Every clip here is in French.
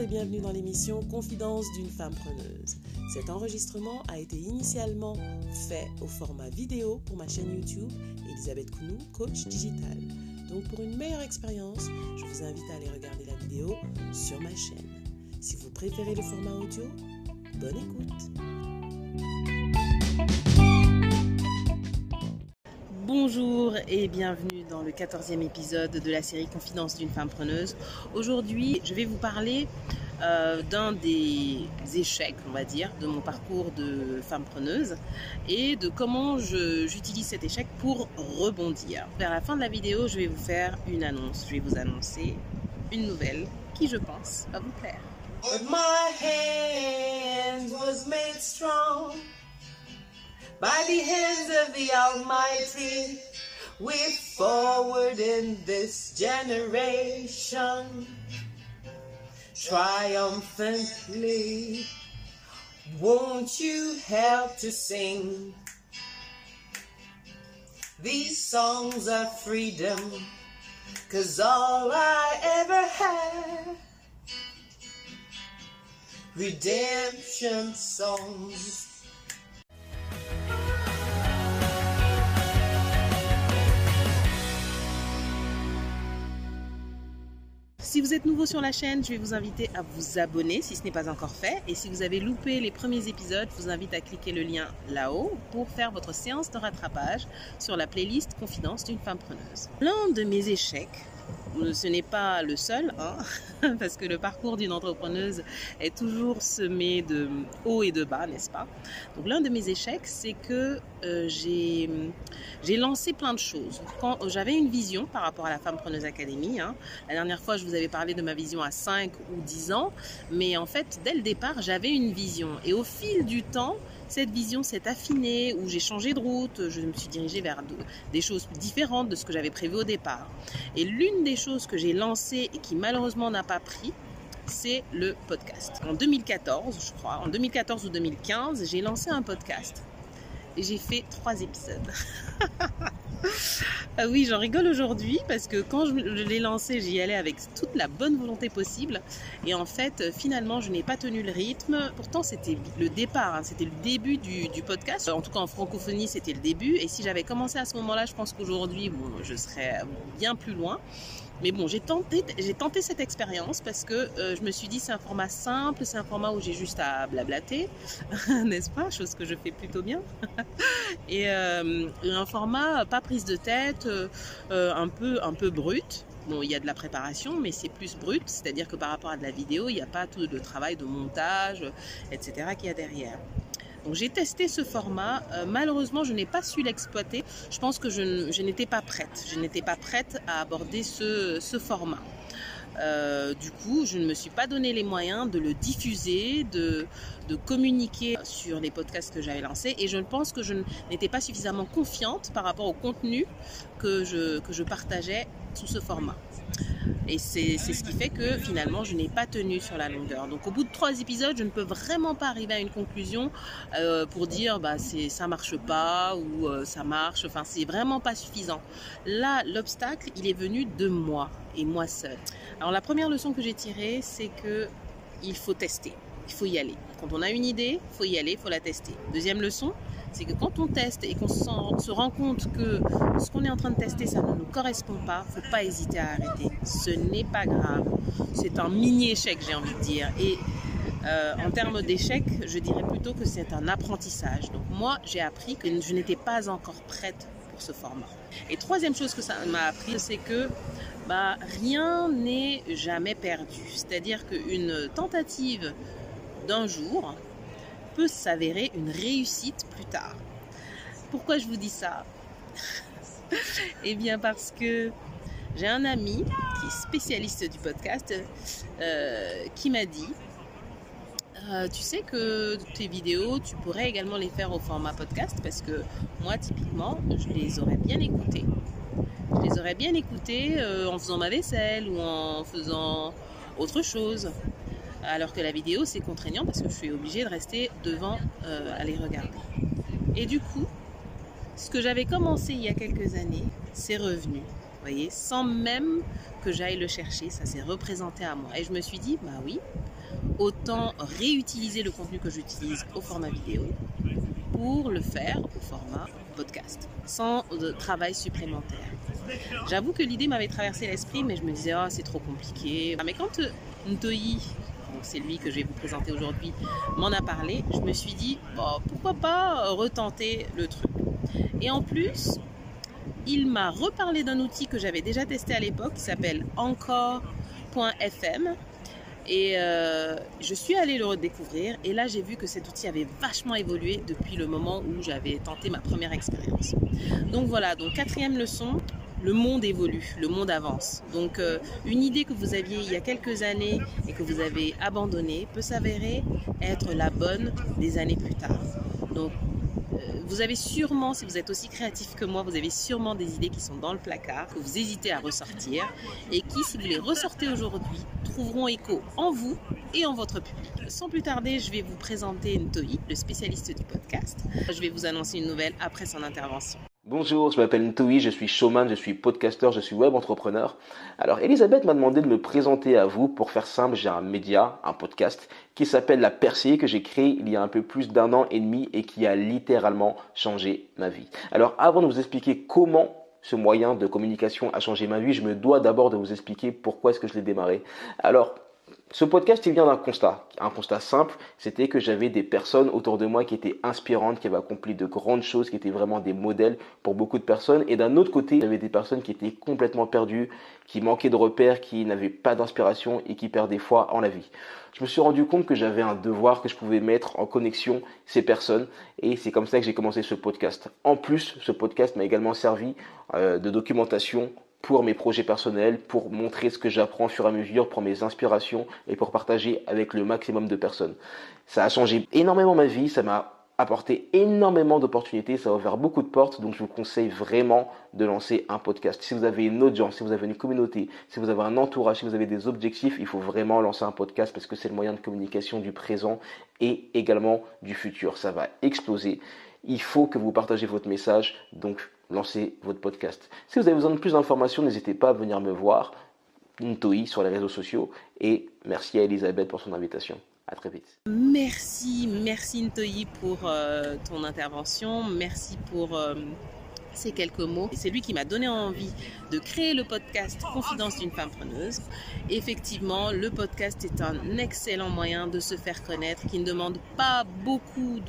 et bienvenue dans l'émission Confidence d'une femme preneuse. Cet enregistrement a été initialement fait au format vidéo pour ma chaîne YouTube Elisabeth Kounou, coach digital. Donc pour une meilleure expérience, je vous invite à aller regarder la vidéo sur ma chaîne. Si vous préférez le format audio, bonne écoute. Bonjour et bienvenue dans le 14e épisode de la série Confidence d'une femme preneuse. Aujourd'hui, je vais vous parler euh, d'un des échecs, on va dire, de mon parcours de femme preneuse et de comment j'utilise cet échec pour rebondir. Vers la fin de la vidéo, je vais vous faire une annonce. Je vais vous annoncer une nouvelle qui, je pense, va vous plaire. We're forward in this generation, triumphantly. Won't you help to sing these songs of freedom? Cause all I ever had, redemption songs. Si vous êtes nouveau sur la chaîne, je vais vous inviter à vous abonner si ce n'est pas encore fait. Et si vous avez loupé les premiers épisodes, je vous invite à cliquer le lien là-haut pour faire votre séance de rattrapage sur la playlist Confidence d'une femme preneuse. L'un de mes échecs ce n'est pas le seul, hein, parce que le parcours d'une entrepreneuse est toujours semé de hauts et de bas, n'est-ce pas? Donc l'un de mes échecs, c'est que euh, j'ai lancé plein de choses. Quand j'avais une vision par rapport à la Femme Preneuse Academy, hein, la dernière fois je vous avais parlé de ma vision à 5 ou 10 ans, mais en fait dès le départ j'avais une vision. Et au fil du temps, cette vision s'est affinée, où j'ai changé de route, je me suis dirigée vers des choses différentes de ce que j'avais prévu au départ. Et l'une des choses que j'ai lancées et qui malheureusement n'a pas pris, c'est le podcast. En 2014, je crois, en 2014 ou 2015, j'ai lancé un podcast. Et j'ai fait trois épisodes. ah oui, j'en rigole aujourd'hui parce que quand je l'ai lancé, j'y allais avec toute la bonne volonté possible. Et en fait, finalement, je n'ai pas tenu le rythme. Pourtant, c'était le départ, hein. c'était le début du, podcast. En tout cas, en francophonie, c'était le début. Et si j'avais commencé à ce moment-là, je pense qu'aujourd'hui, je serais bien plus loin. Mais bon, j'ai tenté, cette expérience parce que euh, je me suis dit c'est un format simple, c'est un format où j'ai juste à blablater, n'est-ce pas? Chose que je fais plutôt bien. et euh, un format pas prise de tête, euh, un peu un peu brut. Bon, il y a de la préparation, mais c'est plus brut, c'est-à-dire que par rapport à de la vidéo, il n'y a pas tout le travail de montage, etc. qu'il y a derrière. Donc j'ai testé ce format. Euh, malheureusement, je n'ai pas su l'exploiter. Je pense que je, n'étais pas prête. Je n'étais pas prête à aborder ce, format. Euh, du coup, je ne me suis pas donné les moyens de le diffuser, de, communiquer sur les podcasts que j'avais lancés. Et je pense que je n'étais pas suffisamment confiante par rapport au contenu que je, que je partageais sous ce format. Et c'est ce qui fait que finalement, je n'ai pas tenu sur la longueur. Donc au bout de trois épisodes, je ne peux vraiment pas arriver à une conclusion euh, pour dire bah, ça marche pas ou euh, ça marche. Enfin, c'est vraiment pas suffisant. Là, l'obstacle, il est venu de moi et moi seule. Alors la première leçon que j'ai tirée, c'est que il faut tester. Il faut y aller. Quand on a une idée, il faut y aller, il faut la tester. Deuxième leçon, c'est que quand on teste et qu'on se rend compte que ce qu'on est en train de tester, ça ne nous correspond pas, il ne faut pas hésiter à arrêter. Ce n'est pas grave. C'est un mini-échec, j'ai envie de dire. Et euh, en termes d'échec, je dirais plutôt que c'est un apprentissage. Donc moi, j'ai appris que je n'étais pas encore prête pour ce format. Et troisième chose que ça m'a appris, c'est que bah, rien n'est jamais perdu. C'est-à-dire qu'une tentative d'un jour peut s'avérer une réussite plus tard. Pourquoi je vous dis ça? Eh bien parce que j'ai un ami qui est spécialiste du podcast euh, qui m'a dit euh, tu sais que tes vidéos, tu pourrais également les faire au format podcast parce que moi, typiquement, je les aurais bien écoutées. Je les aurais bien écoutées euh, en faisant ma vaisselle ou en faisant autre chose. Alors que la vidéo, c'est contraignant parce que je suis obligée de rester devant euh, à les regarder. Et du coup, ce que j'avais commencé il y a quelques années, c'est revenu. voyez, sans même que j'aille le chercher, ça s'est représenté à moi. Et je me suis dit, bah oui, autant réutiliser le contenu que j'utilise au format vidéo pour le faire au format podcast, sans de travail supplémentaire. J'avoue que l'idée m'avait traversé l'esprit, mais je me disais, oh, c'est trop compliqué. Mais quand euh, C'est lui que je vais vous présenter aujourd'hui, m'en a parlé, je me suis dit, pourquoi pas retenter le truc. Et en plus, il m'a reparlé d'un outil que j'avais déjà testé à l'époque qui s'appelle encore.fm. Et euh, je suis allée le redécouvrir et là j'ai vu que cet outil avait vachement évolué depuis le moment où j'avais tenté ma première expérience. Donc voilà, donc quatrième leçon, le monde évolue, le monde avance. Donc euh, une idée que vous aviez il y a quelques années et que vous avez abandonnée peut s'avérer être la bonne des années plus tard. Donc vous avez sûrement, si vous êtes aussi créatif que moi, vous avez sûrement des idées qui sont dans le placard, que vous hésitez à ressortir et qui, si vous les ressortez aujourd'hui, trouveront écho en vous et en votre public. Sans plus tarder, je vais vous présenter Ntoi, le spécialiste du podcast. Je vais vous annoncer une nouvelle après son intervention. Bonjour, je m'appelle Ntoui, je suis showman, je suis podcaster, je suis web entrepreneur. Alors Elisabeth m'a demandé de me présenter à vous. Pour faire simple, j'ai un média, un podcast qui s'appelle La Percée que j'ai créé il y a un peu plus d'un an et demi et qui a littéralement changé ma vie. Alors avant de vous expliquer comment ce moyen de communication a changé ma vie, je me dois d'abord de vous expliquer pourquoi est-ce que je l'ai démarré. Alors ce podcast, il vient d'un constat. Un constat simple, c'était que j'avais des personnes autour de moi qui étaient inspirantes, qui avaient accompli de grandes choses, qui étaient vraiment des modèles pour beaucoup de personnes. Et d'un autre côté, j'avais des personnes qui étaient complètement perdues, qui manquaient de repères, qui n'avaient pas d'inspiration et qui perdaient foi en la vie. Je me suis rendu compte que j'avais un devoir que je pouvais mettre en connexion ces personnes et c'est comme ça que j'ai commencé ce podcast. En plus, ce podcast m'a également servi euh, de documentation pour mes projets personnels, pour montrer ce que j'apprends au fur et à mesure, pour mes inspirations et pour partager avec le maximum de personnes. Ça a changé énormément ma vie, ça m'a apporté énormément d'opportunités, ça a ouvert beaucoup de portes, donc je vous conseille vraiment de lancer un podcast. Si vous avez une audience, si vous avez une communauté, si vous avez un entourage, si vous avez des objectifs, il faut vraiment lancer un podcast parce que c'est le moyen de communication du présent et également du futur. Ça va exploser. Il faut que vous partagez votre message, donc lancez votre podcast. Si vous avez besoin de plus d'informations, n'hésitez pas à venir me voir, Ntoi, sur les réseaux sociaux. Et merci à Elisabeth pour son invitation. À très vite. Merci, merci Ntoi pour euh, ton intervention. Merci pour euh, ces quelques mots. C'est lui qui m'a donné envie de créer le podcast Confidence d'une femme preneuse. Effectivement, le podcast est un excellent moyen de se faire connaître qui ne demande pas beaucoup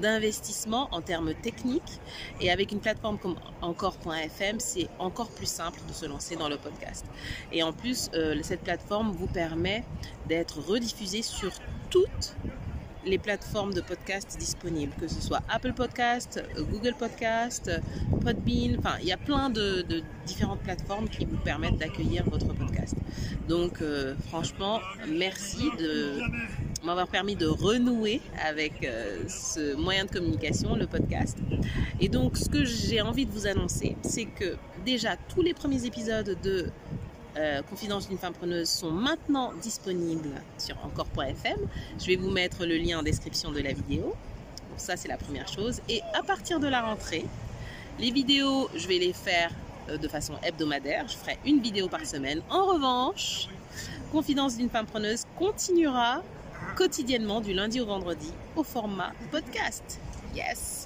d'investissement en termes techniques. Et avec une plateforme comme encore.fm, c'est encore plus simple de se lancer dans le podcast. Et en plus, euh, cette plateforme vous permet d'être rediffusée sur toutes les plateformes de podcast disponibles, que ce soit Apple Podcast, Google Podcast, Podbean, enfin il y a plein de, différentes plateformes qui vous permettent d'accueillir votre podcast. Donc euh, franchement, merci de m'avoir permis de renouer avec euh, ce moyen de communication, le podcast. Et donc ce que j'ai envie de vous annoncer, c'est que déjà tous les premiers épisodes de euh, Confidence d'une femme preneuse sont maintenant disponibles sur encore.fm. Je vais vous mettre le lien en description de la vidéo. Donc ça, c'est la première chose. Et à partir de la rentrée, les vidéos, je vais les faire euh, de façon hebdomadaire. Je ferai une vidéo par semaine. En revanche, Confidence d'une femme preneuse continuera quotidiennement du lundi au vendredi au format podcast. Yes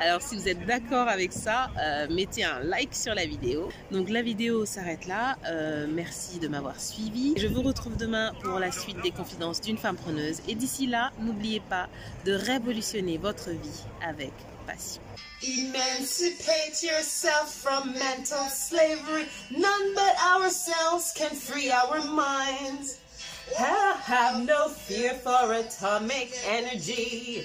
Alors si vous êtes d'accord avec ça, euh, mettez un like sur la vidéo. Donc la vidéo s'arrête là. Euh, merci de m'avoir suivi. Je vous retrouve demain pour la suite des confidences d'une femme preneuse. Et d'ici là, n'oubliez pas de révolutionner votre vie avec passion. Emancipate yourself from mental slavery. None but ourselves can free our minds. Have no fear for atomic energy.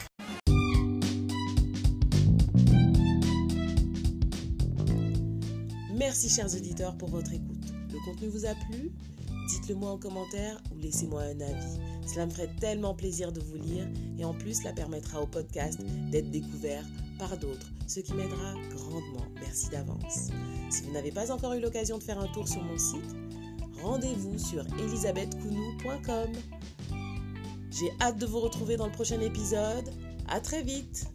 Merci chers auditeurs pour votre écoute. Le contenu vous a plu? Dites-le moi en commentaire ou laissez-moi un avis. Cela me ferait tellement plaisir de vous lire et en plus cela permettra au podcast d'être découvert par d'autres, ce qui m'aidera grandement. Merci d'avance. Si vous n'avez pas encore eu l'occasion de faire un tour sur mon site, rendez-vous sur elisabethcounou.com. J'ai hâte de vous retrouver dans le prochain épisode. À très vite!